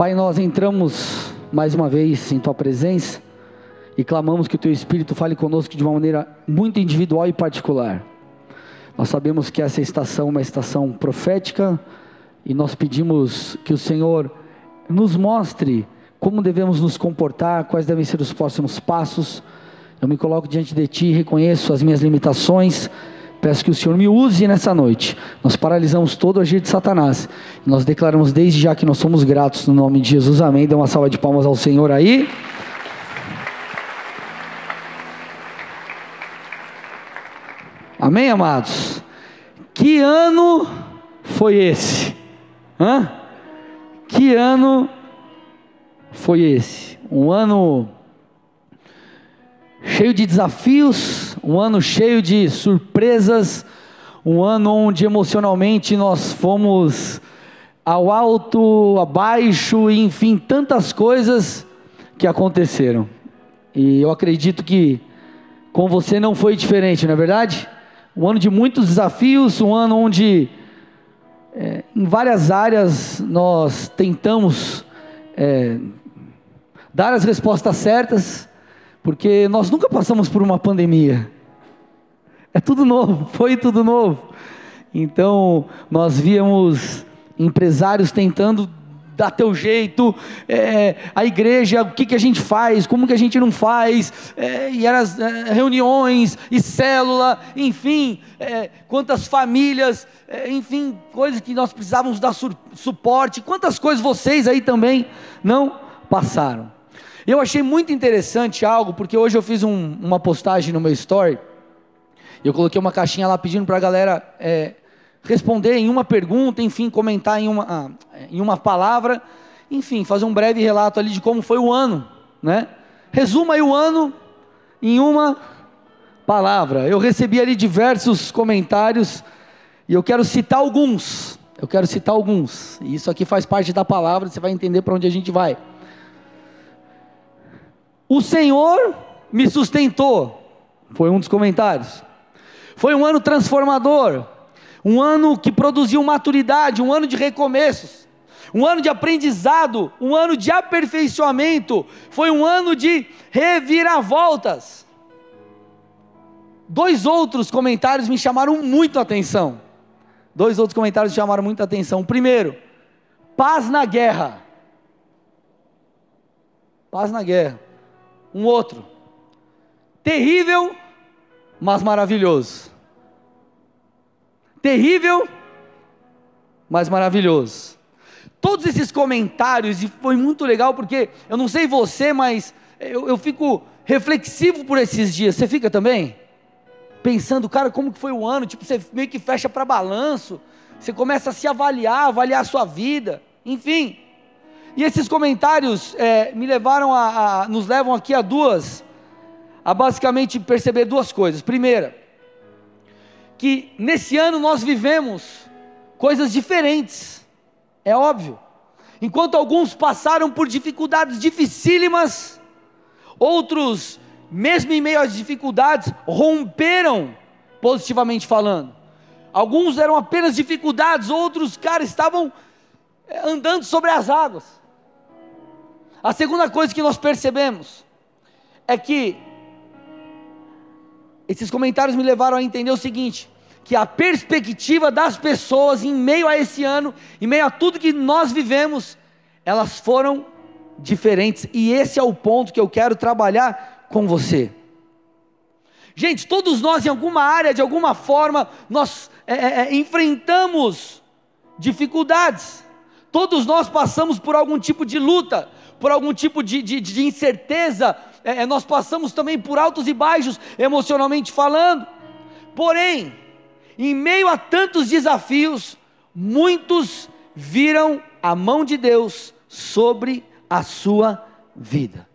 Pai, nós entramos mais uma vez em Tua presença e clamamos que o Teu Espírito fale conosco de uma maneira muito individual e particular. Nós sabemos que essa estação é uma estação profética e nós pedimos que o Senhor nos mostre como devemos nos comportar, quais devem ser os próximos passos. Eu me coloco diante de Ti, reconheço as minhas limitações Peço que o Senhor me use nessa noite. Nós paralisamos todo o agir de Satanás. Nós declaramos desde já que nós somos gratos no nome de Jesus. Amém. Dê uma salva de palmas ao Senhor aí. Amém, amados? Que ano foi esse? Hã? Que ano foi esse? Um ano cheio de desafios, um ano cheio de surpresas, um ano onde emocionalmente nós fomos ao alto, abaixo, enfim, tantas coisas que aconteceram. E eu acredito que com você não foi diferente, não é verdade? Um ano de muitos desafios, um ano onde é, em várias áreas nós tentamos é, dar as respostas certas, porque nós nunca passamos por uma pandemia. É tudo novo, foi tudo novo. Então, nós víamos empresários tentando dar teu jeito, é, a igreja, o que, que a gente faz, como que a gente não faz, é, e eram é, reuniões, e célula, enfim, é, quantas famílias, é, enfim, coisas que nós precisávamos dar suporte, quantas coisas vocês aí também não passaram. Eu achei muito interessante algo, porque hoje eu fiz um, uma postagem no meu story, eu coloquei uma caixinha lá pedindo para a galera é, responder em uma pergunta, enfim, comentar em uma, ah, em uma palavra, enfim, fazer um breve relato ali de como foi o ano, né? Resuma aí o ano em uma palavra. Eu recebi ali diversos comentários e eu quero citar alguns. Eu quero citar alguns. E isso aqui faz parte da palavra, você vai entender para onde a gente vai. O Senhor me sustentou, foi um dos comentários. Foi um ano transformador, um ano que produziu maturidade, um ano de recomeços, um ano de aprendizado, um ano de aperfeiçoamento, foi um ano de reviravoltas. Dois outros comentários me chamaram muito a atenção. Dois outros comentários me chamaram muito a atenção. Primeiro, paz na guerra. Paz na guerra um outro. Terrível, mas maravilhoso. Terrível, mas maravilhoso. Todos esses comentários, e foi muito legal, porque eu não sei você, mas eu, eu fico reflexivo por esses dias. Você fica também? Pensando, cara, como que foi o ano? Tipo, você meio que fecha para balanço. Você começa a se avaliar, avaliar a sua vida. Enfim, e esses comentários é, me levaram a, a, nos levam aqui a duas, a basicamente perceber duas coisas. Primeira, que nesse ano nós vivemos coisas diferentes, é óbvio. Enquanto alguns passaram por dificuldades dificílimas, outros, mesmo em meio às dificuldades, romperam, positivamente falando. Alguns eram apenas dificuldades, outros, cara, estavam é, andando sobre as águas. A segunda coisa que nós percebemos é que esses comentários me levaram a entender o seguinte: que a perspectiva das pessoas em meio a esse ano, em meio a tudo que nós vivemos, elas foram diferentes, e esse é o ponto que eu quero trabalhar com você. Gente, todos nós, em alguma área, de alguma forma, nós é, é, é enfrentamos dificuldades, todos nós passamos por algum tipo de luta, por algum tipo de, de, de incerteza, é, é, nós passamos também por altos e baixos, emocionalmente falando. Porém, em meio a tantos desafios, muitos viram a mão de Deus sobre a sua vida.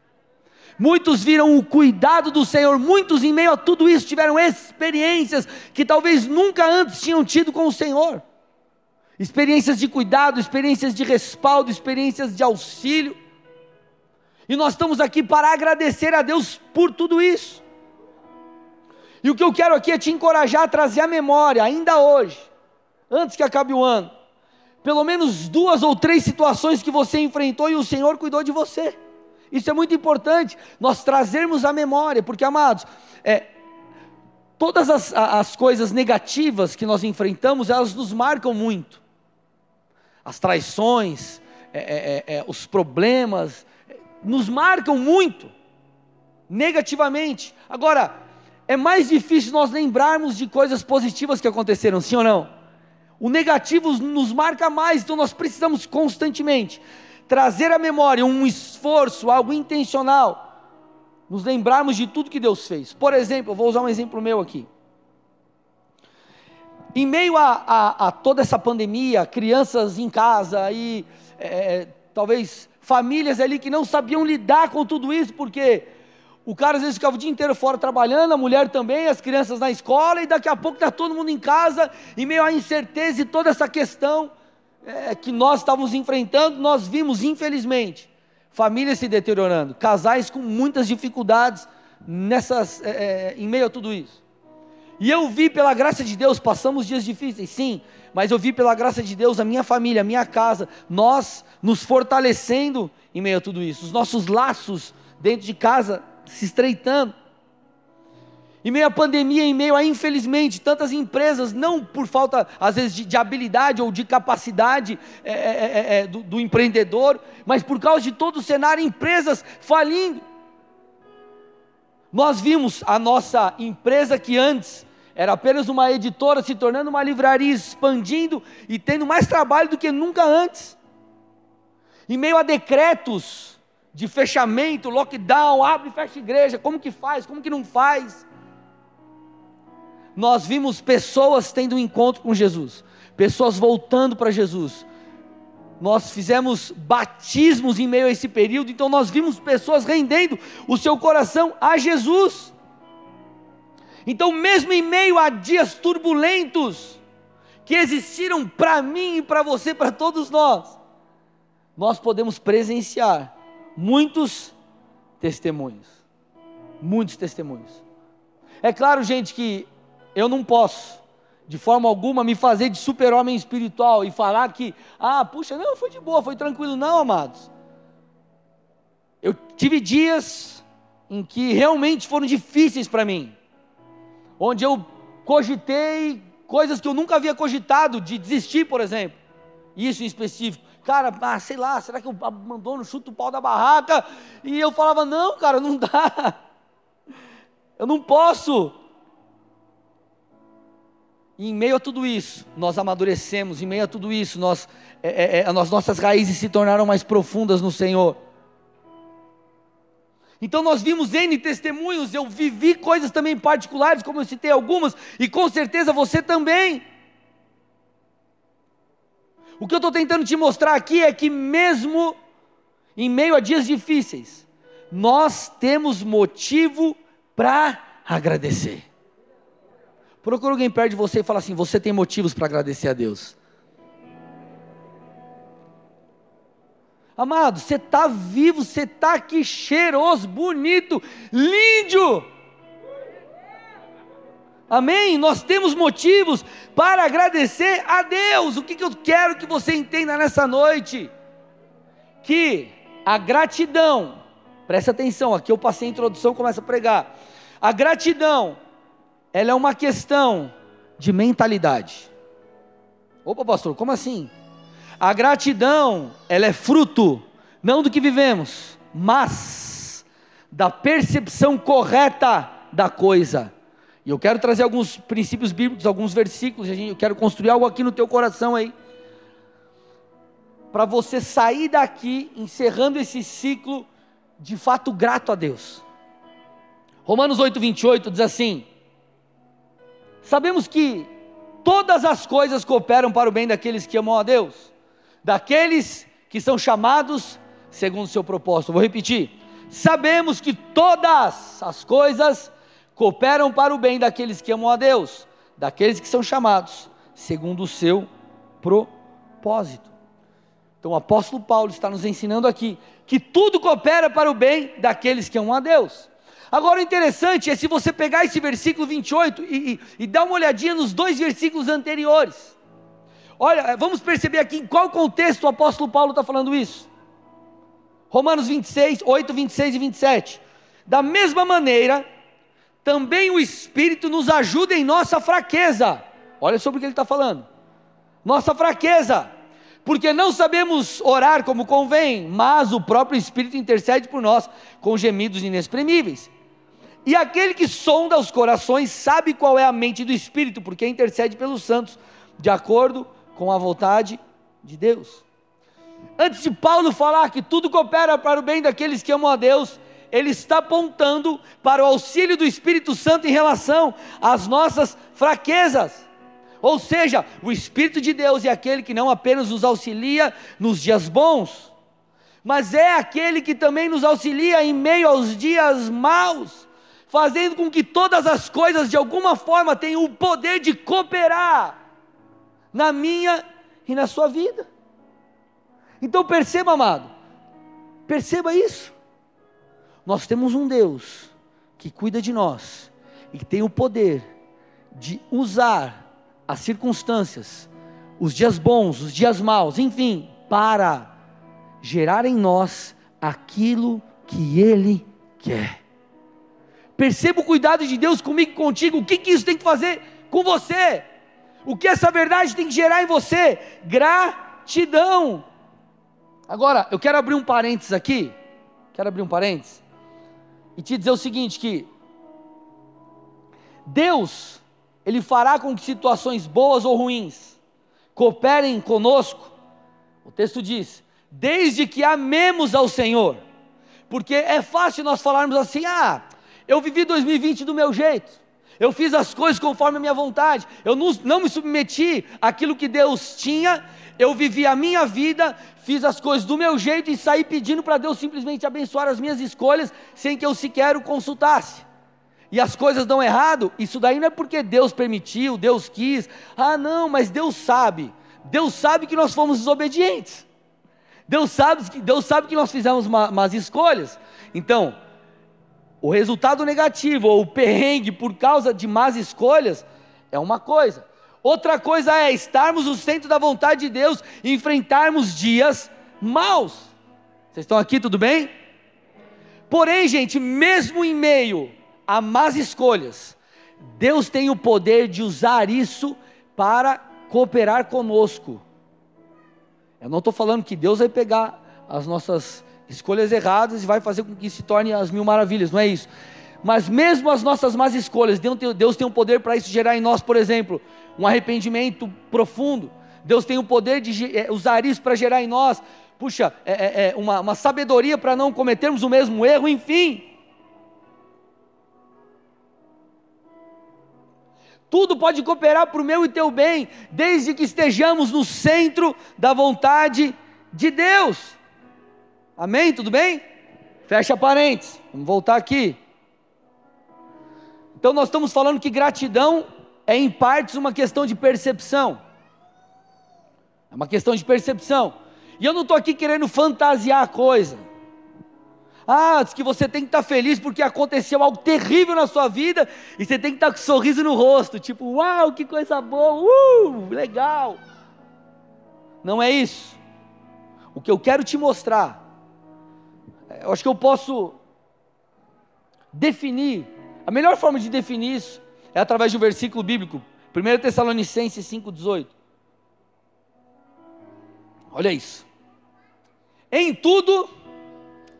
Muitos viram o cuidado do Senhor, muitos em meio a tudo isso tiveram experiências que talvez nunca antes tinham tido com o Senhor. Experiências de cuidado, experiências de respaldo, experiências de auxílio. E nós estamos aqui para agradecer a Deus por tudo isso. E o que eu quero aqui é te encorajar a trazer a memória, ainda hoje, antes que acabe o ano, pelo menos duas ou três situações que você enfrentou e o Senhor cuidou de você. Isso é muito importante, nós trazermos a memória, porque, amados, é, todas as, as coisas negativas que nós enfrentamos, elas nos marcam muito. As traições, é, é, é, é os problemas, nos marcam muito, negativamente. Agora, é mais difícil nós lembrarmos de coisas positivas que aconteceram, sim ou não? O negativo nos marca mais, então nós precisamos constantemente trazer à memória um esforço, algo intencional, nos lembrarmos de tudo que Deus fez. Por exemplo, eu vou usar um exemplo meu aqui. Em meio a, a, a toda essa pandemia, crianças em casa e é, talvez famílias ali que não sabiam lidar com tudo isso, porque o cara às vezes ficava o dia inteiro fora trabalhando, a mulher também, as crianças na escola, e daqui a pouco está todo mundo em casa, em meio à incerteza e toda essa questão é, que nós estávamos enfrentando, nós vimos, infelizmente, famílias se deteriorando, casais com muitas dificuldades nessas, é, é, em meio a tudo isso. E eu vi pela graça de Deus, passamos dias difíceis, sim, mas eu vi pela graça de Deus a minha família, a minha casa, nós nos fortalecendo em meio a tudo isso, os nossos laços dentro de casa se estreitando. Em meio à pandemia, em meio a, infelizmente, tantas empresas, não por falta, às vezes, de, de habilidade ou de capacidade é, é, é, é, do, do empreendedor, mas por causa de todo o cenário, empresas falindo. Nós vimos a nossa empresa que antes era apenas uma editora se tornando uma livraria, expandindo e tendo mais trabalho do que nunca antes. Em meio a decretos de fechamento, lockdown, abre e fecha igreja, como que faz, como que não faz? nós vimos pessoas tendo um encontro com Jesus, pessoas voltando para Jesus. Nós fizemos batismos em meio a esse período, então nós vimos pessoas rendendo o seu coração a Jesus. Então, mesmo em meio a dias turbulentos que existiram para mim e para você, para todos nós, nós podemos presenciar muitos testemunhos. Muitos testemunhos. É claro, gente, que eu não posso, de forma alguma, me fazer de super-homem espiritual e falar que, ah, puxa, não, foi de boa, foi tranquilo. Não, amados. Eu tive dias em que realmente foram difíceis para mim, onde eu cogitei coisas que eu nunca havia cogitado, de desistir, por exemplo. Isso em específico. Cara, ah, sei lá, será que eu abandono, chuto o pau da barraca? E eu falava, não, cara, não dá. Eu não posso. E em meio a tudo isso, nós amadurecemos, em meio a tudo isso, nós, é, é, é, as nossas raízes se tornaram mais profundas no Senhor. Então nós vimos N testemunhos, eu vivi coisas também particulares, como eu citei algumas, e com certeza você também. O que eu estou tentando te mostrar aqui é que, mesmo em meio a dias difíceis, nós temos motivo para agradecer. Procura alguém perto de você e fala assim: você tem motivos para agradecer a Deus. Amado, você está vivo, você está aqui cheiroso, bonito, lindo. Amém? Nós temos motivos para agradecer a Deus. O que, que eu quero que você entenda nessa noite? Que a gratidão, presta atenção, aqui eu passei a introdução, começa a pregar. A gratidão ela é uma questão de mentalidade. Opa, pastor, como assim? A gratidão, ela é fruto não do que vivemos, mas da percepção correta da coisa. E eu quero trazer alguns princípios bíblicos, alguns versículos, eu quero construir algo aqui no teu coração aí. Para você sair daqui encerrando esse ciclo de fato grato a Deus. Romanos 8, 28 diz assim: Sabemos que todas as coisas cooperam para o bem daqueles que amam a Deus, daqueles que são chamados segundo o seu propósito. Vou repetir. Sabemos que todas as coisas cooperam para o bem daqueles que amam a Deus, daqueles que são chamados segundo o seu propósito. Então o apóstolo Paulo está nos ensinando aqui que tudo coopera para o bem daqueles que amam a Deus. Agora o interessante é se você pegar esse versículo 28 e, e, e dar uma olhadinha nos dois versículos anteriores, Olha, vamos perceber aqui em qual contexto o apóstolo Paulo está falando isso. Romanos 26, 8, 26 e 27. Da mesma maneira, também o Espírito nos ajuda em nossa fraqueza. Olha sobre o que ele está falando. Nossa fraqueza, porque não sabemos orar como convém, mas o próprio Espírito intercede por nós com gemidos inexprimíveis. E aquele que sonda os corações sabe qual é a mente do Espírito, porque intercede pelos santos, de acordo com a vontade de Deus. Antes de Paulo falar que tudo coopera para o bem daqueles que amam a Deus, ele está apontando para o auxílio do Espírito Santo em relação às nossas fraquezas. Ou seja, o Espírito de Deus é aquele que não apenas nos auxilia nos dias bons, mas é aquele que também nos auxilia em meio aos dias maus, fazendo com que todas as coisas de alguma forma tenham o poder de cooperar na minha e na sua vida. Então perceba, amado, perceba isso. Nós temos um Deus que cuida de nós e que tem o poder de usar as circunstâncias, os dias bons, os dias maus, enfim, para gerar em nós aquilo que Ele quer. Perceba o cuidado de Deus comigo e contigo. O que, que isso tem que fazer com você? O que essa verdade tem que gerar em você? Gratidão. Agora, eu quero abrir um parênteses aqui. Quero abrir um parênteses. E te dizer o seguinte: que Deus, Ele fará com que situações boas ou ruins cooperem conosco. O texto diz: desde que amemos ao Senhor. Porque é fácil nós falarmos assim: ah, eu vivi 2020 do meu jeito. Eu fiz as coisas conforme a minha vontade. Eu não, não me submeti àquilo que Deus tinha. Eu vivi a minha vida, fiz as coisas do meu jeito e saí pedindo para Deus simplesmente abençoar as minhas escolhas, sem que eu sequer o consultasse. E as coisas dão errado, isso daí não é porque Deus permitiu, Deus quis. Ah, não, mas Deus sabe. Deus sabe que nós fomos desobedientes. Deus sabe que, Deus sabe que nós fizemos más escolhas. Então, o resultado negativo ou o perrengue por causa de más escolhas é uma coisa. Outra coisa é estarmos no centro da vontade de Deus e enfrentarmos dias maus. Vocês estão aqui, tudo bem? Porém, gente, mesmo em meio a más escolhas, Deus tem o poder de usar isso para cooperar conosco. Eu não estou falando que Deus vai pegar as nossas escolhas erradas e vai fazer com que se torne as mil maravilhas, não é isso. Mas mesmo as nossas más escolhas, Deus tem um poder para isso gerar em nós, por exemplo, um arrependimento profundo. Deus tem o poder de é, usar isso para gerar em nós, puxa, é, é, é uma, uma sabedoria para não cometermos o mesmo erro, enfim. Tudo pode cooperar para o meu e teu bem, desde que estejamos no centro da vontade de Deus. Amém? Tudo bem? Fecha parênteses. Vamos voltar aqui. Então nós estamos falando que gratidão é em partes uma questão de percepção. É uma questão de percepção. E eu não estou aqui querendo fantasiar a coisa. Ah, diz que você tem que estar tá feliz porque aconteceu algo terrível na sua vida e você tem que estar tá com um sorriso no rosto, tipo, uau, que coisa boa, uh, legal. Não é isso. O que eu quero te mostrar eu acho que eu posso definir, a melhor forma de definir isso é através de um versículo bíblico, 1 Tessalonicenses 5,18. Olha isso. Em tudo,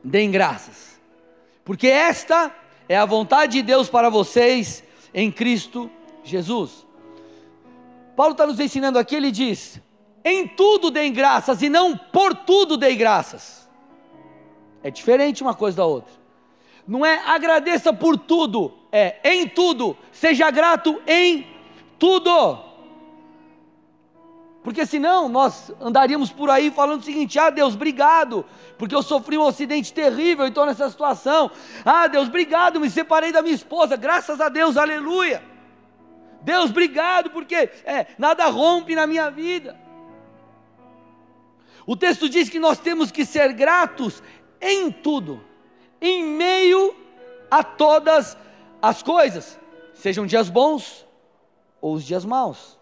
deem graças, porque esta é a vontade de Deus para vocês em Cristo Jesus. Paulo está nos ensinando aqui, ele diz: em tudo deem graças, e não por tudo deem graças. É diferente uma coisa da outra. Não é agradeça por tudo, é em tudo, seja grato em tudo. Porque senão nós andaríamos por aí falando o seguinte: ah, Deus, obrigado, porque eu sofri um acidente terrível e estou nessa situação. Ah, Deus, obrigado, me separei da minha esposa, graças a Deus, aleluia. Deus, obrigado, porque é, nada rompe na minha vida. O texto diz que nós temos que ser gratos em tudo, em meio a todas as coisas, sejam dias bons ou os dias maus.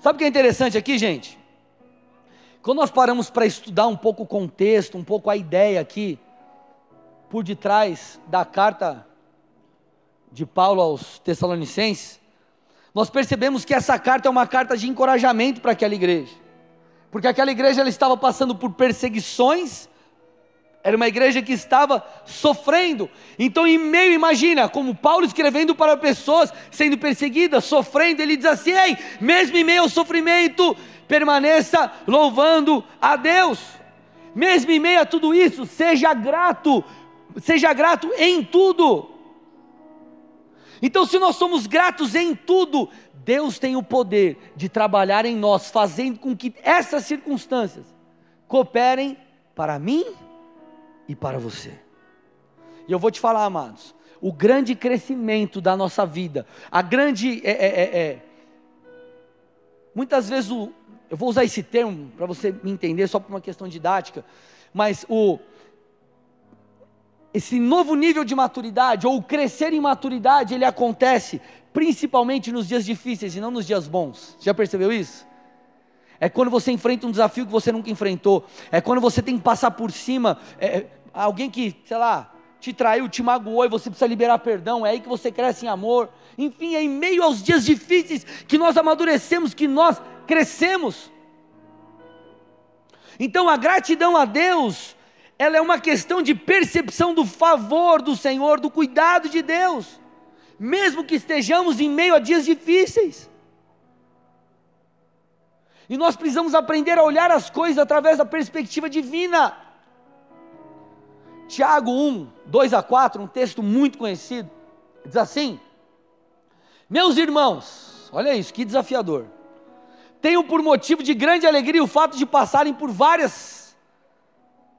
Sabe o que é interessante aqui, gente? Quando nós paramos para estudar um pouco o contexto, um pouco a ideia aqui, por detrás da carta de Paulo aos Tessalonicenses, nós percebemos que essa carta é uma carta de encorajamento para aquela igreja, porque aquela igreja ela estava passando por perseguições, era uma igreja que estava sofrendo, então, em meio, imagina, como Paulo escrevendo para pessoas sendo perseguidas, sofrendo, ele diz assim: Ei, mesmo em meio ao sofrimento, permaneça louvando a Deus, mesmo em meio a tudo isso, seja grato, seja grato em tudo. Então, se nós somos gratos em tudo, Deus tem o poder de trabalhar em nós, fazendo com que essas circunstâncias cooperem para mim e para você. E eu vou te falar, amados, o grande crescimento da nossa vida, a grande. É, é, é, é muitas vezes, o, eu vou usar esse termo para você me entender, só por uma questão didática, mas o esse novo nível de maturidade, ou crescer em maturidade, ele acontece principalmente nos dias difíceis e não nos dias bons. Já percebeu isso? É quando você enfrenta um desafio que você nunca enfrentou. É quando você tem que passar por cima. É, é, alguém que, sei lá, te traiu, te magoou e você precisa liberar perdão. É aí que você cresce em amor. Enfim, é em meio aos dias difíceis que nós amadurecemos, que nós crescemos. Então a gratidão a Deus ela é uma questão de percepção do favor do Senhor, do cuidado de Deus, mesmo que estejamos em meio a dias difíceis. E nós precisamos aprender a olhar as coisas através da perspectiva divina. Tiago 1, 2 a 4, um texto muito conhecido, diz assim: Meus irmãos, olha isso, que desafiador. Tenho por motivo de grande alegria o fato de passarem por várias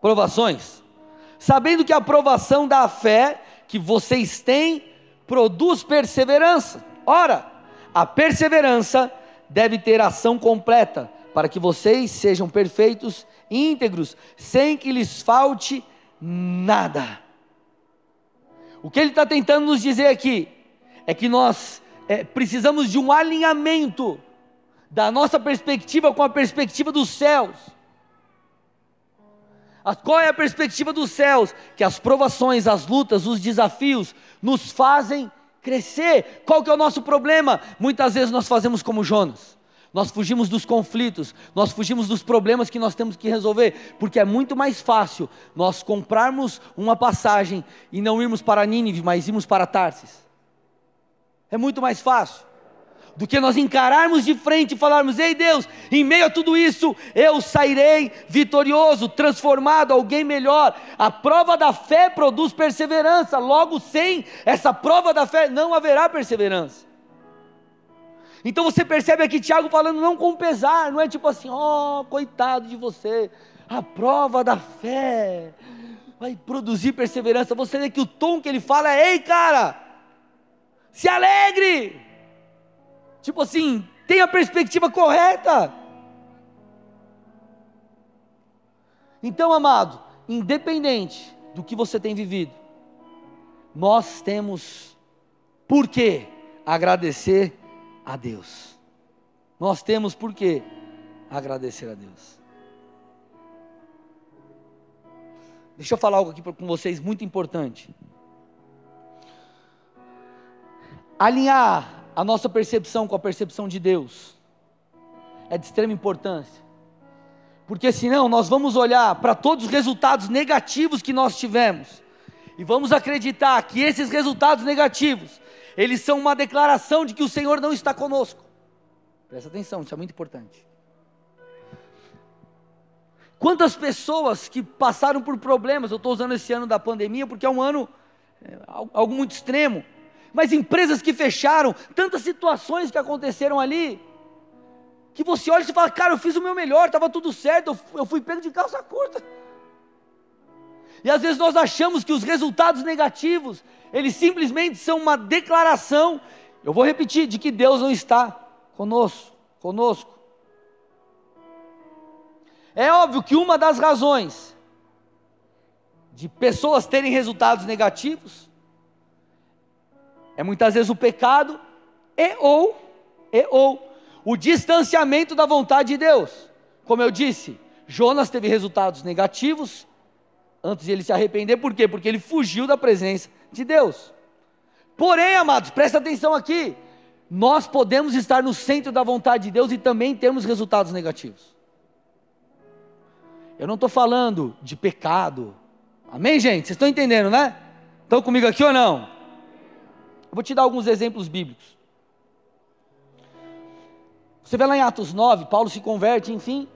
provações, sabendo que a provação da fé que vocês têm produz perseverança. Ora, a perseverança deve ter ação completa, para que vocês sejam perfeitos e íntegros, sem que lhes falte nada. O que ele está tentando nos dizer aqui é que nós é, precisamos de um alinhamento da nossa perspectiva com a perspectiva dos céus. Qual é a perspectiva dos céus? Que as provações, as lutas, os desafios nos fazem crescer. Qual que é o nosso problema? Muitas vezes nós fazemos como Jonas. Nós fugimos dos conflitos, nós fugimos dos problemas que nós temos que resolver, porque é muito mais fácil nós comprarmos uma passagem e não irmos para Nínive, mas irmos para Tarsis. É muito mais fácil do que nós encararmos de frente e falarmos: Ei Deus, em meio a tudo isso, eu sairei vitorioso, transformado, alguém melhor. A prova da fé produz perseverança, logo, sem essa prova da fé, não haverá perseverança. Então você percebe aqui Tiago falando não com pesar, não é tipo assim, ó, oh, coitado de você, a prova da fé vai produzir perseverança. Você vê que o tom que ele fala é: ei, cara, se alegre Tipo assim, tenha a perspectiva correta. Então, amado, independente do que você tem vivido, nós temos por que agradecer a Deus. Nós temos por que agradecer a Deus. Deixa eu falar algo aqui com vocês muito importante. Alinhar a nossa percepção com a percepção de Deus é de extrema importância. Porque senão nós vamos olhar para todos os resultados negativos que nós tivemos e vamos acreditar que esses resultados negativos, eles são uma declaração de que o Senhor não está conosco. Presta atenção, isso é muito importante. Quantas pessoas que passaram por problemas, eu estou usando esse ano da pandemia porque é um ano é, algo muito extremo, mas empresas que fecharam, tantas situações que aconteceram ali, que você olha e fala, cara, eu fiz o meu melhor, estava tudo certo, eu fui pego de calça curta. E às vezes nós achamos que os resultados negativos, eles simplesmente são uma declaração, eu vou repetir, de que Deus não está conosco, conosco. É óbvio que uma das razões de pessoas terem resultados negativos é muitas vezes o pecado e ou, e ou o distanciamento da vontade de Deus. Como eu disse, Jonas teve resultados negativos antes de ele se arrepender, por quê? Porque ele fugiu da presença de Deus. Porém, amados, presta atenção aqui. Nós podemos estar no centro da vontade de Deus e também termos resultados negativos. Eu não estou falando de pecado. Amém, gente? Vocês estão entendendo, né? Estão comigo aqui ou não? Eu vou te dar alguns exemplos bíblicos. Você vê lá em Atos 9, Paulo se converte, enfim.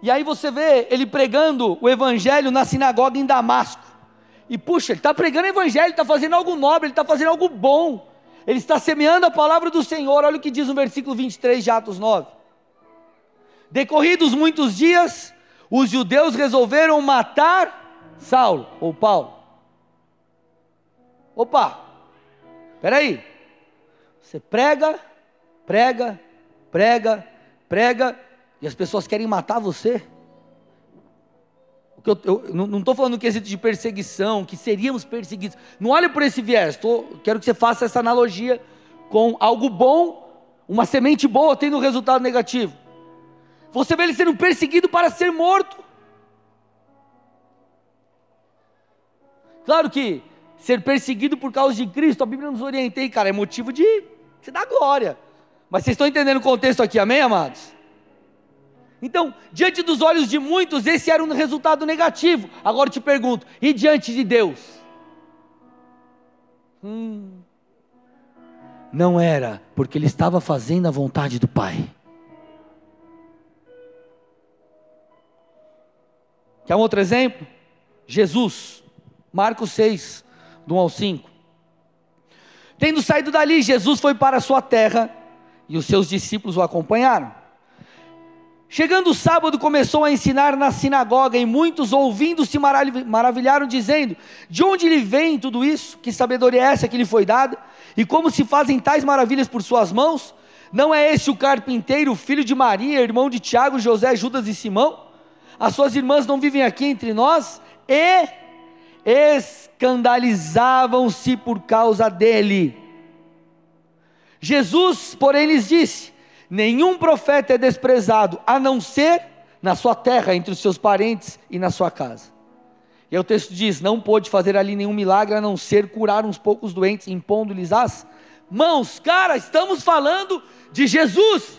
E aí você vê ele pregando o evangelho na sinagoga em Damasco. E puxa, ele está pregando o evangelho, está fazendo algo nobre, ele está fazendo algo bom. Ele está semeando a palavra do Senhor. Olha o que diz no versículo 23 de Atos 9. Decorridos muitos dias, os judeus resolveram matar Saulo ou Paulo. Opa, espera aí. Você prega, prega, prega, prega, e as pessoas querem matar você. Eu, eu, não estou falando no quesito de perseguição, que seríamos perseguidos. Não olhe por esse viés. Tô, quero que você faça essa analogia com algo bom, uma semente boa tendo um resultado negativo. Você vê ele sendo perseguido para ser morto. Claro que ser perseguido por causa de Cristo, a Bíblia nos orienta, cara, é motivo de se dar glória. Mas vocês estão entendendo o contexto aqui, amém, amados? Então, diante dos olhos de muitos, esse era um resultado negativo. Agora eu te pergunto, e diante de Deus? Hum, não era, porque ele estava fazendo a vontade do Pai. Quer um outro exemplo? Jesus, Marcos 6, do 1 ao 5. Tendo saído dali, Jesus foi para a sua terra e os seus discípulos o acompanharam. Chegando o sábado, começou a ensinar na sinagoga, e muitos, ouvindo, se maravilharam, dizendo: De onde lhe vem tudo isso? Que sabedoria é essa que lhe foi dada? E como se fazem tais maravilhas por suas mãos? Não é esse o carpinteiro, filho de Maria, irmão de Tiago, José, Judas e Simão? As suas irmãs não vivem aqui entre nós? E escandalizavam-se por causa dele. Jesus, porém, lhes disse: Nenhum profeta é desprezado, a não ser na sua terra, entre os seus parentes e na sua casa. E o texto diz: Não pôde fazer ali nenhum milagre a não ser curar uns poucos doentes, impondo-lhes as mãos. Cara, estamos falando de Jesus.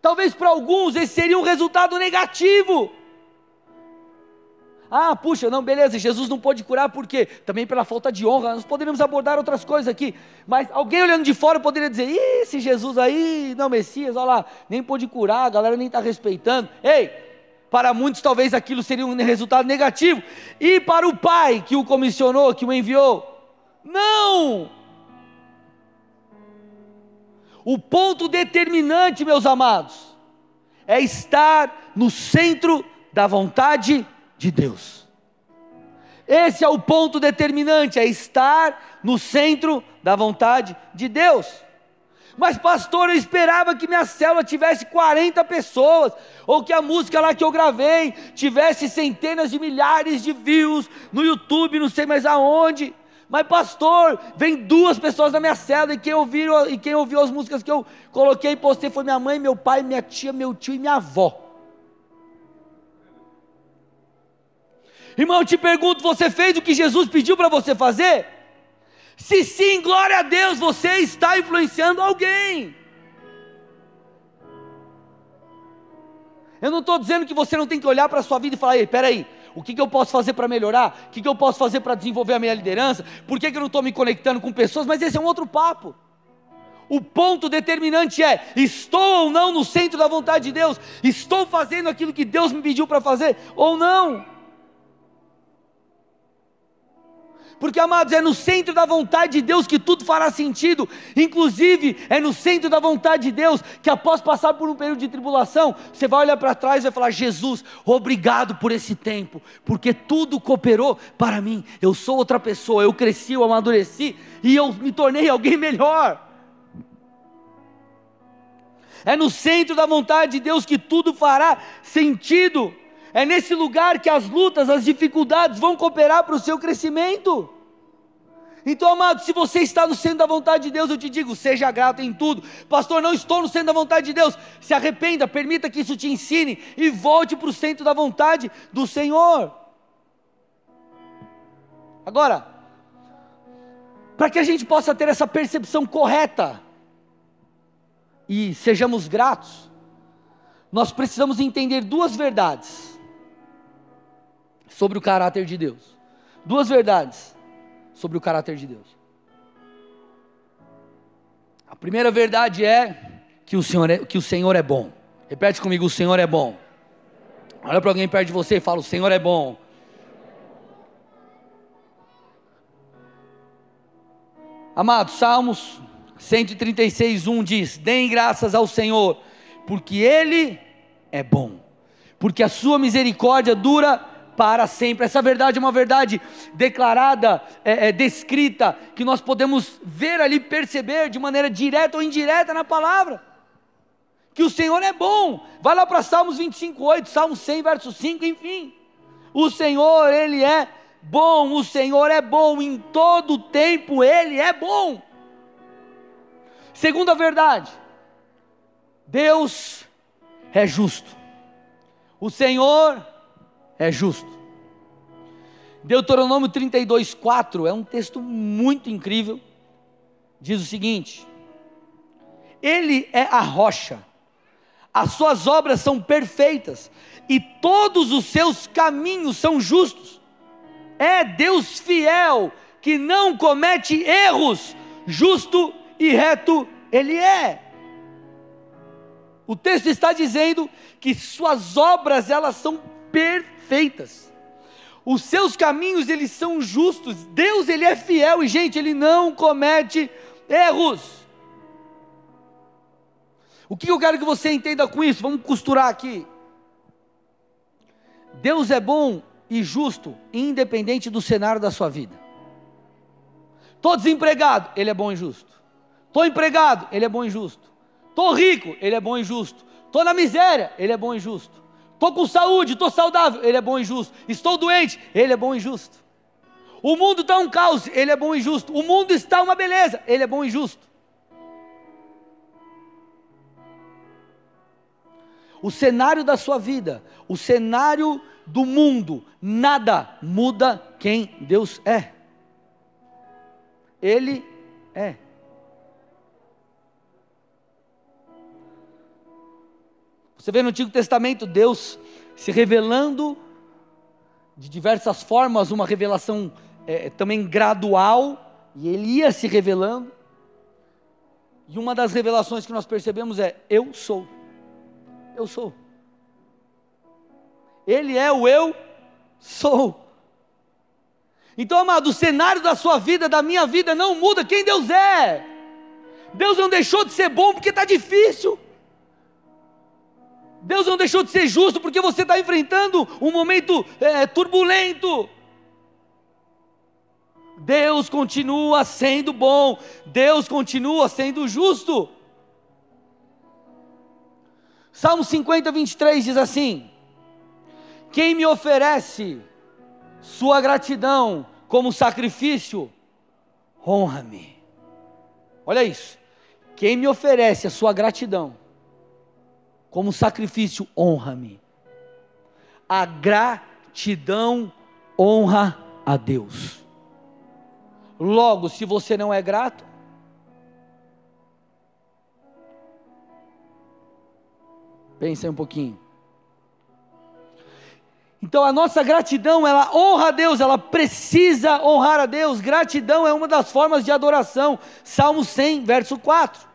Talvez para alguns esse seria um resultado negativo. Ah, puxa, não, beleza, Jesus não pôde curar por quê? Também pela falta de honra. Nós poderíamos abordar outras coisas aqui, mas alguém olhando de fora poderia dizer: Ih, esse Jesus aí, não, Messias, olha lá, nem pôde curar, a galera nem está respeitando. Ei, para muitos talvez aquilo seria um resultado negativo, e para o Pai que o comissionou, que o enviou, não! O ponto determinante, meus amados, é estar no centro da vontade de de Deus. Esse é o ponto determinante, é estar no centro da vontade de Deus. Mas, pastor, eu esperava que minha célula tivesse 40 pessoas, ou que a música lá que eu gravei tivesse centenas de milhares de views no YouTube, não sei mais aonde. Mas, pastor, vem duas pessoas na minha célula e quem ouviu, e quem ouviu as músicas que eu coloquei e postei foi minha mãe, meu pai, minha tia, meu tio e minha avó. Irmão, eu te pergunto: você fez o que Jesus pediu para você fazer? Se sim, glória a Deus, você está influenciando alguém. Eu não estou dizendo que você não tem que olhar para a sua vida e falar: ei, peraí, o que, que eu posso fazer para melhorar? O que, que eu posso fazer para desenvolver a minha liderança? Por que, que eu não estou me conectando com pessoas? Mas esse é um outro papo. O ponto determinante é: estou ou não no centro da vontade de Deus? Estou fazendo aquilo que Deus me pediu para fazer ou não? Porque, amados, é no centro da vontade de Deus que tudo fará sentido. Inclusive, é no centro da vontade de Deus que, após passar por um período de tribulação, você vai olhar para trás e vai falar: Jesus, obrigado por esse tempo, porque tudo cooperou para mim. Eu sou outra pessoa, eu cresci, eu amadureci e eu me tornei alguém melhor. É no centro da vontade de Deus que tudo fará sentido. É nesse lugar que as lutas, as dificuldades vão cooperar para o seu crescimento. Então, amado, se você está no centro da vontade de Deus, eu te digo, seja grato em tudo. Pastor, não estou no centro da vontade de Deus. Se arrependa, permita que isso te ensine e volte para o centro da vontade do Senhor. Agora, para que a gente possa ter essa percepção correta e sejamos gratos, nós precisamos entender duas verdades sobre o caráter de Deus. Duas verdades sobre o caráter de Deus. A primeira verdade é que o Senhor é, que o Senhor é bom. Repete comigo: o Senhor é bom. Olha para alguém perto de você e fala: o Senhor é bom. Amados, Salmos 136, 1 diz: Deem graças ao Senhor, porque Ele é bom, porque a sua misericórdia dura para sempre. Essa verdade é uma verdade declarada, é, é, descrita, que nós podemos ver ali, perceber de maneira direta ou indireta na palavra. Que o Senhor é bom. Vai lá para Salmos 25, 8, Salmos 100, verso 5, enfim. O Senhor, Ele é bom, o Senhor é bom, em todo tempo Ele é bom. Segunda verdade, Deus é justo. O Senhor é justo. Deuteronômio 32, 4 é um texto muito incrível. Diz o seguinte: Ele é a rocha, as suas obras são perfeitas e todos os seus caminhos são justos. É Deus fiel, que não comete erros, justo e reto Ele é. O texto está dizendo que suas obras elas são perfeitas. Os seus caminhos eles são justos. Deus ele é fiel e gente, ele não comete erros. O que eu quero que você entenda com isso? Vamos costurar aqui. Deus é bom e justo, independente do cenário da sua vida. Estou desempregado, ele é bom e justo. Estou empregado, ele é bom e justo. Estou rico, ele é bom e justo. Estou na miséria, ele é bom e justo. Estou com saúde, estou saudável, ele é bom e justo. Estou doente, ele é bom e justo. O mundo está um caos, ele é bom e justo. O mundo está uma beleza, ele é bom e justo. O cenário da sua vida, o cenário do mundo, nada muda quem Deus é. Ele é. Você vê no Antigo Testamento Deus se revelando de diversas formas, uma revelação é, também gradual, e ele ia se revelando. E uma das revelações que nós percebemos é: Eu sou. Eu sou. Ele é o eu sou. Então, amado, o cenário da sua vida, da minha vida, não muda quem Deus é. Deus não deixou de ser bom porque está difícil. Deus não deixou de ser justo porque você está enfrentando um momento é, turbulento. Deus continua sendo bom, Deus continua sendo justo. Salmo 50, 23 diz assim: Quem me oferece sua gratidão como sacrifício, honra-me. Olha isso. Quem me oferece a sua gratidão como sacrifício, honra-me. A gratidão honra a Deus. Logo, se você não é grato, pense um pouquinho. Então a nossa gratidão, ela honra a Deus, ela precisa honrar a Deus. Gratidão é uma das formas de adoração. Salmo 100, verso 4.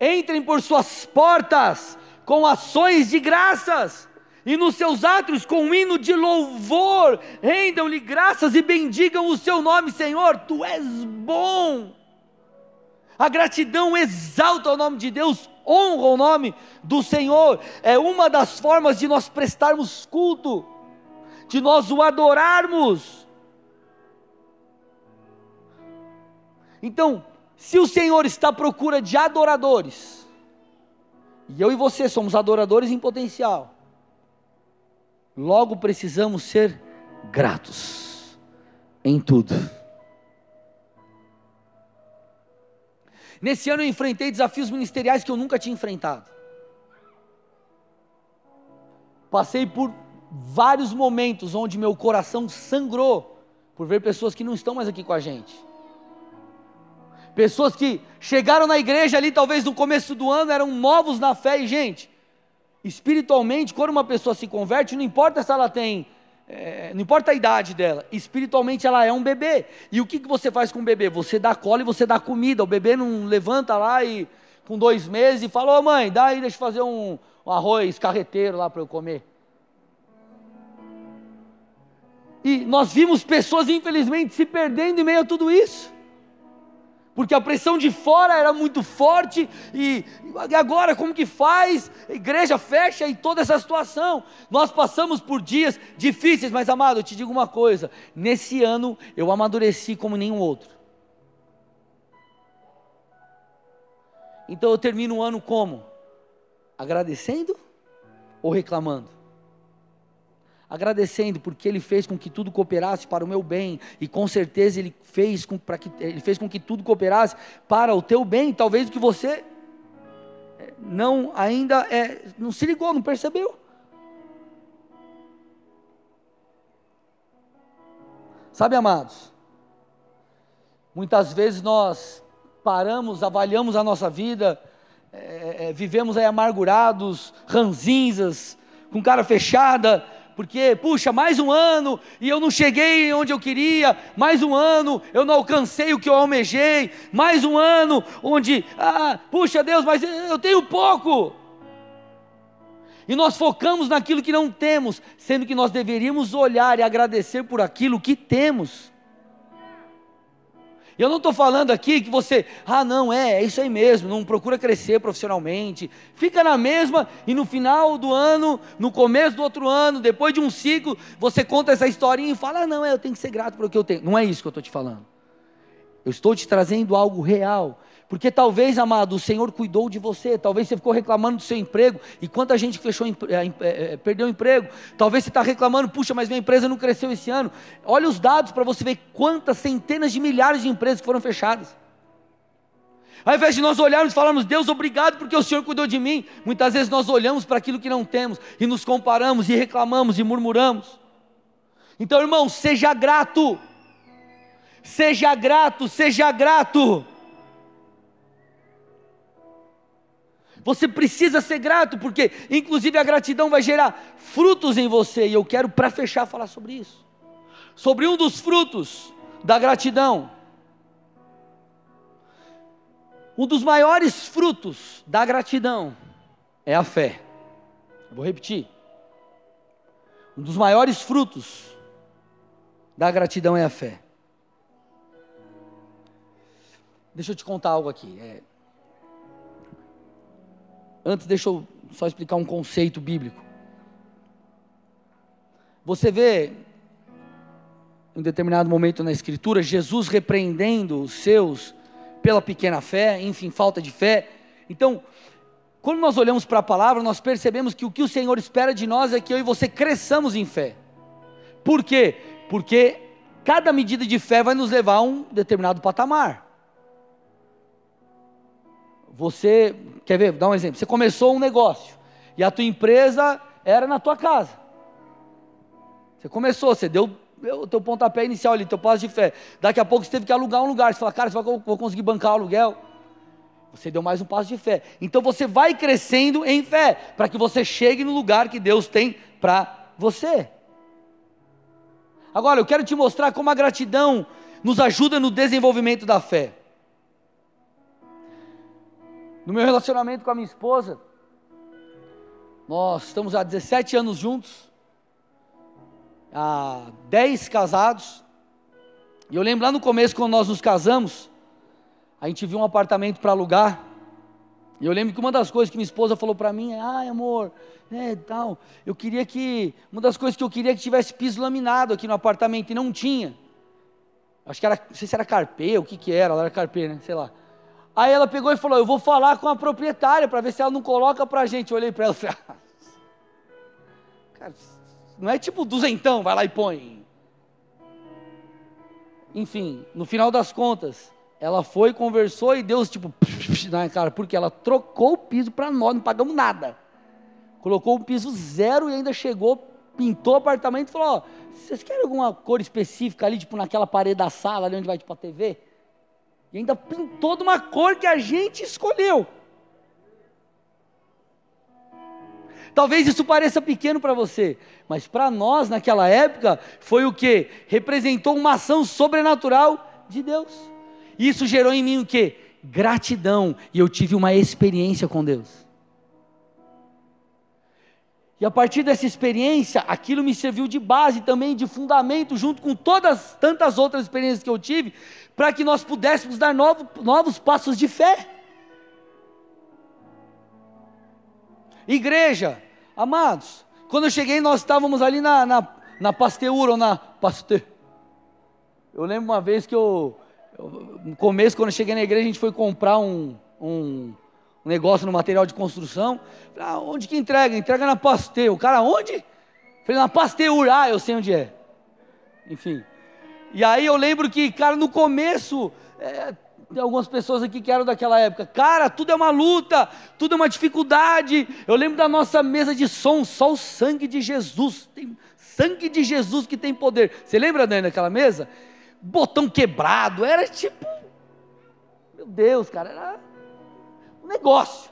Entrem por suas portas com ações de graças, e nos seus atos com um hino de louvor, rendam-lhe graças e bendigam o seu nome, Senhor, tu és bom. A gratidão exalta o nome de Deus, honra o nome do Senhor, é uma das formas de nós prestarmos culto, de nós o adorarmos. Então, se o Senhor está à procura de adoradores, e eu e você somos adoradores em potencial. Logo precisamos ser gratos em tudo. Nesse ano eu enfrentei desafios ministeriais que eu nunca tinha enfrentado. Passei por vários momentos onde meu coração sangrou por ver pessoas que não estão mais aqui com a gente. Pessoas que chegaram na igreja ali, talvez no começo do ano, eram novos na fé, e gente, espiritualmente, quando uma pessoa se converte, não importa se ela tem, é, não importa a idade dela, espiritualmente ela é um bebê. E o que, que você faz com o bebê? Você dá cola e você dá comida. O bebê não levanta lá e com dois meses e fala: Ô mãe, dá aí, deixa eu fazer um, um arroz carreteiro lá para eu comer. E nós vimos pessoas, infelizmente, se perdendo em meio a tudo isso porque a pressão de fora era muito forte e, agora como que faz? A igreja fecha e toda essa situação. Nós passamos por dias difíceis, mas amado, eu te digo uma coisa: nesse ano eu amadureci como nenhum outro. Então eu termino o ano como? Agradecendo ou reclamando? Agradecendo porque ele fez com que tudo cooperasse para o meu bem e com certeza ele fez com, para que, ele fez com que tudo cooperasse para o teu bem, talvez o que você é, não ainda é, não se ligou, não percebeu. Sabe, amados, muitas vezes nós paramos, avaliamos a nossa vida, é, é, vivemos aí amargurados, ranzinzas, com cara fechada, porque, puxa, mais um ano e eu não cheguei onde eu queria, mais um ano eu não alcancei o que eu almejei, mais um ano onde, ah, puxa Deus, mas eu tenho pouco. E nós focamos naquilo que não temos, sendo que nós deveríamos olhar e agradecer por aquilo que temos. Eu não estou falando aqui que você, ah, não, é, é isso aí mesmo, não procura crescer profissionalmente, fica na mesma e no final do ano, no começo do outro ano, depois de um ciclo, você conta essa historinha e fala, ah, não, é, eu tenho que ser grato pelo que eu tenho. Não é isso que eu estou te falando. Eu estou te trazendo algo real, porque talvez, amado, o Senhor cuidou de você, talvez você ficou reclamando do seu emprego, e quanta gente fechou, é, é, perdeu o emprego, talvez você está reclamando, puxa, mas minha empresa não cresceu esse ano. Olha os dados para você ver quantas centenas de milhares de empresas foram fechadas. Ao invés de nós olharmos e falarmos, Deus, obrigado porque o Senhor cuidou de mim, muitas vezes nós olhamos para aquilo que não temos e nos comparamos e reclamamos e murmuramos. Então, irmão, seja grato, seja grato, seja grato. Você precisa ser grato, porque inclusive a gratidão vai gerar frutos em você, e eu quero, para fechar, falar sobre isso. Sobre um dos frutos da gratidão. Um dos maiores frutos da gratidão é a fé. Vou repetir. Um dos maiores frutos da gratidão é a fé. Deixa eu te contar algo aqui. É, Antes, deixa eu só explicar um conceito bíblico. Você vê, em determinado momento na Escritura, Jesus repreendendo os seus pela pequena fé, enfim, falta de fé. Então, quando nós olhamos para a palavra, nós percebemos que o que o Senhor espera de nós é que eu e você cresçamos em fé. Por quê? Porque cada medida de fé vai nos levar a um determinado patamar. Você, quer ver, dá um exemplo. Você começou um negócio e a tua empresa era na tua casa. Você começou, você deu o teu pontapé inicial ali, teu passo de fé. Daqui a pouco você teve que alugar um lugar. Você fala, cara, você vai, vou conseguir bancar o aluguel. Você deu mais um passo de fé. Então você vai crescendo em fé, para que você chegue no lugar que Deus tem para você. Agora, eu quero te mostrar como a gratidão nos ajuda no desenvolvimento da fé. No meu relacionamento com a minha esposa, nós estamos há 17 anos juntos, há 10 casados, e eu lembro lá no começo, quando nós nos casamos, a gente viu um apartamento para alugar, e eu lembro que uma das coisas que minha esposa falou para mim é, ai amor, né, tal, eu queria que, uma das coisas que eu queria é que tivesse piso laminado aqui no apartamento, e não tinha, acho que era, não sei se era carpê, o que que era, ela era carpê, né, sei lá, Aí ela pegou e falou: Eu vou falar com a proprietária para ver se ela não coloca para a gente. Eu olhei para ela e falei: ah, cara, Não é tipo duzentão, vai lá e põe. Enfim, no final das contas, ela foi, conversou e Deus, tipo, na cara, porque ela trocou o piso para nós, não pagamos nada. Colocou um piso zero e ainda chegou, pintou o apartamento e falou: Ó, vocês querem alguma cor específica ali, tipo naquela parede da sala, ali onde vai tipo a TV? E ainda pintou de uma cor que a gente escolheu. Talvez isso pareça pequeno para você, mas para nós naquela época foi o que? Representou uma ação sobrenatural de Deus. Isso gerou em mim o que? Gratidão. E eu tive uma experiência com Deus. E a partir dessa experiência, aquilo me serviu de base também, de fundamento, junto com todas tantas outras experiências que eu tive, para que nós pudéssemos dar novo, novos passos de fé. Igreja, amados, quando eu cheguei, nós estávamos ali na, na, na Pasteur, ou na Pasteur. Eu lembro uma vez que eu, no começo, quando eu cheguei na igreja, a gente foi comprar um, um, um negócio no material de construção. Falei, ah, onde que entrega? Entrega na Pasteur. O cara, onde? Falei, na Pasteur. Ah, eu sei onde é. Enfim. E aí eu lembro que, cara, no começo, é, tem algumas pessoas aqui que eram daquela época. Cara, tudo é uma luta, tudo é uma dificuldade. Eu lembro da nossa mesa de som, só o sangue de Jesus. Tem sangue de Jesus que tem poder. Você lembra, Dani, daquela mesa? botão quebrado, era tipo, meu Deus, cara, era negócio.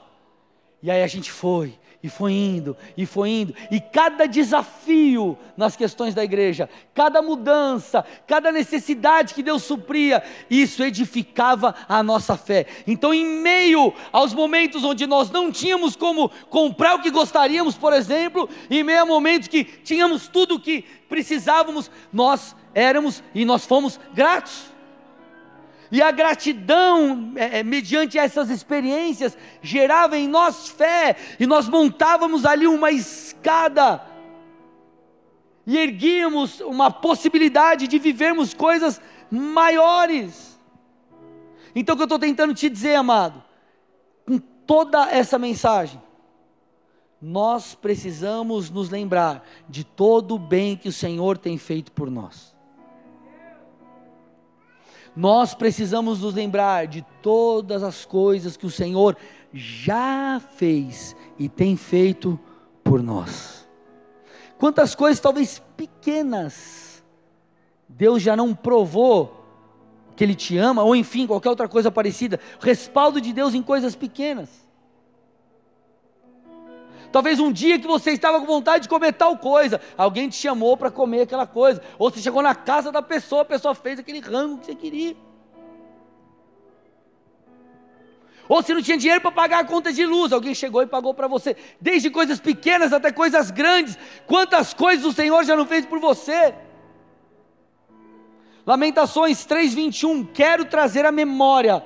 E aí a gente foi, e foi indo, e foi indo, e cada desafio nas questões da igreja, cada mudança, cada necessidade que Deus supria, isso edificava a nossa fé. Então, em meio aos momentos onde nós não tínhamos como comprar o que gostaríamos, por exemplo, em meio a momentos que tínhamos tudo o que precisávamos, nós éramos e nós fomos gratos. E a gratidão, é, é, mediante essas experiências, gerava em nós fé, e nós montávamos ali uma escada, e erguíamos uma possibilidade de vivermos coisas maiores. Então, o que eu estou tentando te dizer, amado, com toda essa mensagem, nós precisamos nos lembrar de todo o bem que o Senhor tem feito por nós. Nós precisamos nos lembrar de todas as coisas que o Senhor já fez e tem feito por nós. Quantas coisas, talvez pequenas, Deus já não provou que Ele te ama, ou enfim, qualquer outra coisa parecida. Respaldo de Deus em coisas pequenas. Talvez um dia que você estava com vontade de comer tal coisa, alguém te chamou para comer aquela coisa, ou você chegou na casa da pessoa, a pessoa fez aquele rango que você queria. Ou se não tinha dinheiro para pagar a conta de luz, alguém chegou e pagou para você. Desde coisas pequenas até coisas grandes. Quantas coisas o Senhor já não fez por você? Lamentações 3:21, quero trazer à memória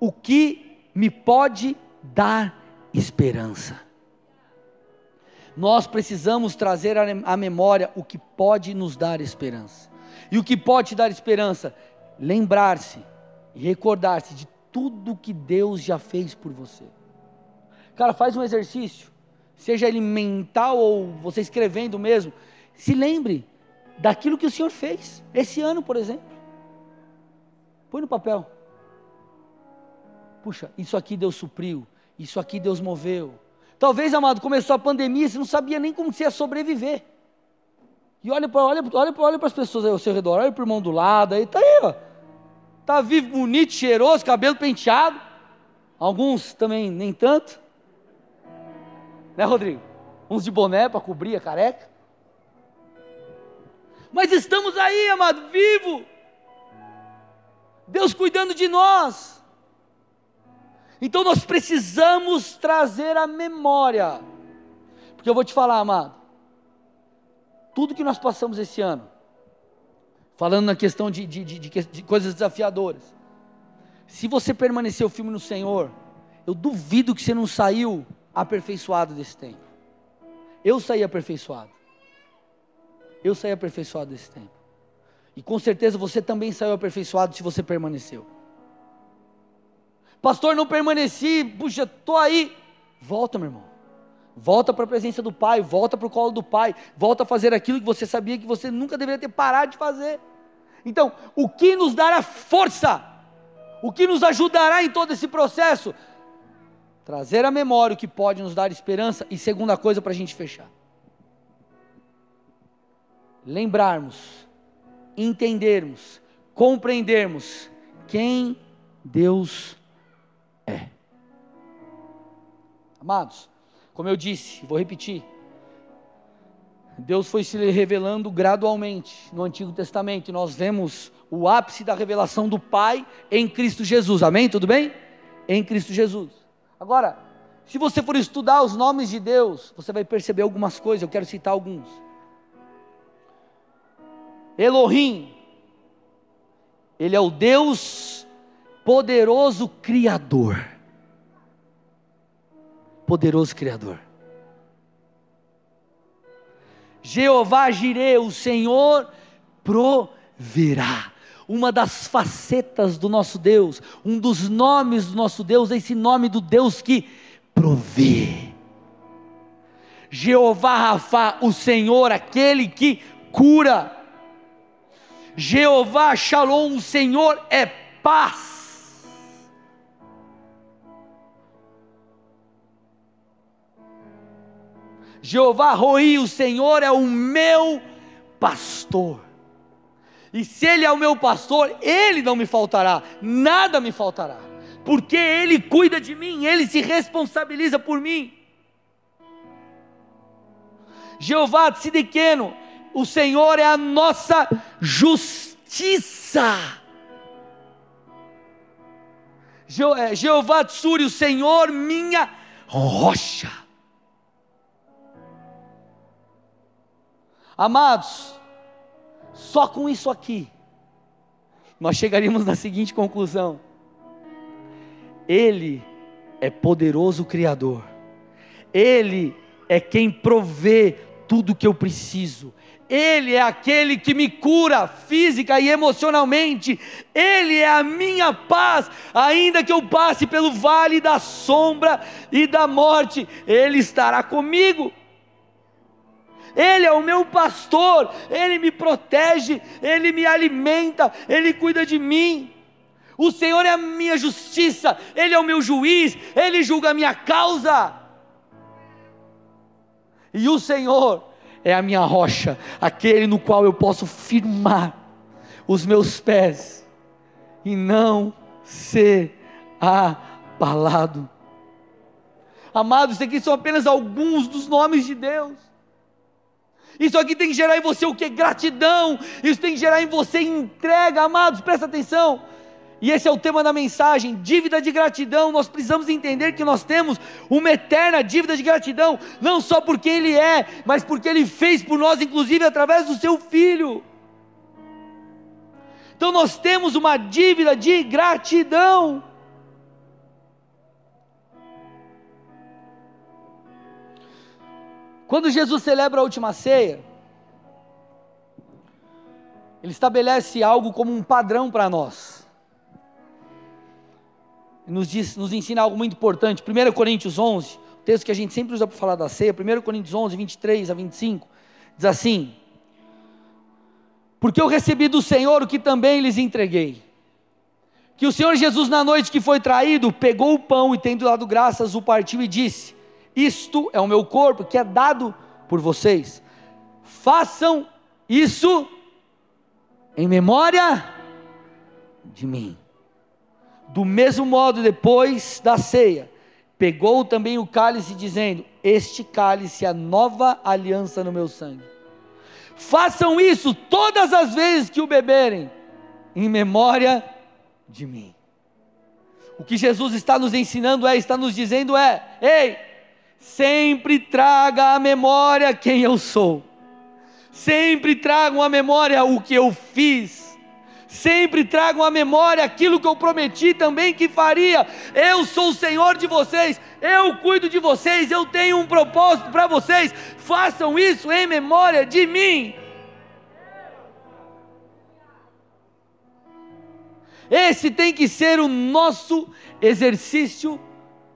o que me pode dar esperança nós precisamos trazer à memória o que pode nos dar esperança. E o que pode dar esperança? Lembrar-se e recordar-se de tudo que Deus já fez por você. Cara, faz um exercício, seja ele mental ou você escrevendo mesmo. Se lembre daquilo que o Senhor fez, esse ano, por exemplo. Põe no papel. Puxa, isso aqui Deus supriu, isso aqui Deus moveu, Talvez, amado, começou a pandemia, você não sabia nem como você ia sobreviver. E olha para olha, olha, olha as pessoas aí ao seu redor, olha para o irmão do lado, aí está aí, ó. Está vivo, bonito, cheiroso, cabelo penteado. Alguns também nem tanto. Né, Rodrigo? Uns de boné para cobrir a careca. Mas estamos aí, amado, vivo. Deus cuidando de nós. Então nós precisamos trazer a memória. Porque eu vou te falar, amado, tudo que nós passamos esse ano, falando na questão de, de, de, de coisas desafiadoras, se você permaneceu firme no Senhor, eu duvido que você não saiu aperfeiçoado desse tempo. Eu saí aperfeiçoado. Eu saí aperfeiçoado desse tempo. E com certeza você também saiu aperfeiçoado se você permaneceu. Pastor, não permaneci, puxa, estou aí. Volta, meu irmão. Volta para a presença do Pai, volta para o colo do Pai, volta a fazer aquilo que você sabia que você nunca deveria ter parado de fazer. Então, o que nos dará força? O que nos ajudará em todo esse processo? Trazer a memória o que pode nos dar esperança. E segunda coisa para a gente fechar: lembrarmos, entendermos, compreendermos quem Deus é. Amados, como eu disse, vou repetir. Deus foi se revelando gradualmente no Antigo Testamento, e nós vemos o ápice da revelação do Pai em Cristo Jesus. Amém? Tudo bem? Em Cristo Jesus. Agora, se você for estudar os nomes de Deus, você vai perceber algumas coisas, eu quero citar alguns. Elohim, ele é o Deus poderoso Criador. Poderoso Criador. Jeová Jireh, o Senhor proverá. Uma das facetas do nosso Deus, um dos nomes do nosso Deus, é esse nome do Deus que provê. Jeová Rafa, o Senhor, aquele que cura. Jeová Shalom, o Senhor é paz. Jeová Roi, o Senhor é o meu pastor. E se Ele é o meu pastor, Ele não me faltará, nada me faltará, porque Ele cuida de mim, Ele se responsabiliza por mim. Jeová Tsidequeno, o Senhor é a nossa justiça. É, Jeová Tsuri, o Senhor minha rocha. Amados, só com isso aqui, nós chegaríamos na seguinte conclusão: Ele é poderoso Criador, Ele é quem provê tudo que eu preciso, Ele é aquele que me cura física e emocionalmente, Ele é a minha paz, ainda que eu passe pelo vale da sombra e da morte, Ele estará comigo. Ele é o meu pastor, Ele me protege, Ele me alimenta, Ele cuida de mim. O Senhor é a minha justiça, Ele é o meu juiz, Ele julga a minha causa. E o Senhor é a minha rocha, aquele no qual eu posso firmar os meus pés e não ser abalado. Amados, isso aqui são apenas alguns dos nomes de Deus. Isso aqui tem que gerar em você o que? Gratidão. Isso tem que gerar em você entrega, amados, presta atenção. E esse é o tema da mensagem: dívida de gratidão. Nós precisamos entender que nós temos uma eterna dívida de gratidão, não só porque Ele é, mas porque Ele fez por nós, inclusive através do Seu Filho. Então nós temos uma dívida de gratidão. Quando Jesus celebra a última ceia, ele estabelece algo como um padrão para nós. Nos, diz, nos ensina algo muito importante. 1 Coríntios 11, o texto que a gente sempre usa para falar da ceia, 1 Coríntios 11, 23 a 25, diz assim: Porque eu recebi do Senhor o que também lhes entreguei. Que o Senhor Jesus, na noite que foi traído, pegou o pão e, tendo dado graças, o partiu e disse: isto é o meu corpo que é dado por vocês. Façam isso em memória de mim. Do mesmo modo, depois da ceia, pegou também o cálice, dizendo: Este cálice é a nova aliança no meu sangue. Façam isso todas as vezes que o beberem, em memória de mim. O que Jesus está nos ensinando é, está nos dizendo é: ei, Sempre traga à memória quem eu sou. Sempre tragam à memória o que eu fiz. Sempre tragam à memória aquilo que eu prometi também que faria. Eu sou o Senhor de vocês, eu cuido de vocês, eu tenho um propósito para vocês. Façam isso em memória de mim. Esse tem que ser o nosso exercício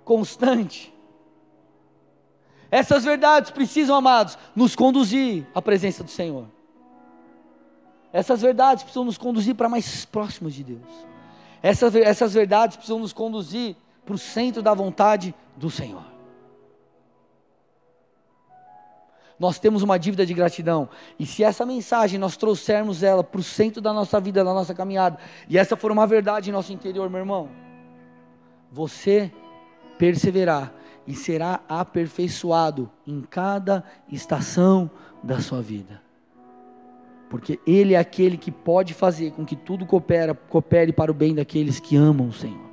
constante. Essas verdades precisam, amados, nos conduzir à presença do Senhor. Essas verdades precisam nos conduzir para mais próximos de Deus. Essas, essas verdades precisam nos conduzir para o centro da vontade do Senhor. Nós temos uma dívida de gratidão, e se essa mensagem nós trouxermos ela para o centro da nossa vida, da nossa caminhada, e essa for uma verdade em nosso interior, meu irmão, você perseverar e será aperfeiçoado em cada estação da sua vida. Porque Ele é aquele que pode fazer com que tudo coopera, coopere para o bem daqueles que amam o Senhor.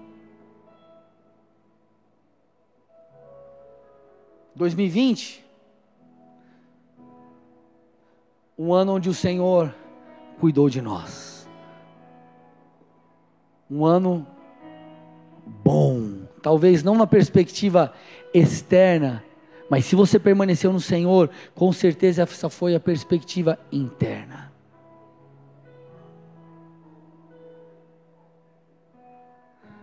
2020, um ano onde o Senhor cuidou de nós. Um ano bom, talvez não na perspectiva externa, mas se você permaneceu no Senhor, com certeza essa foi a perspectiva interna.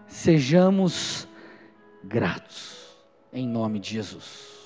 Sejamos gratos, em nome de Jesus.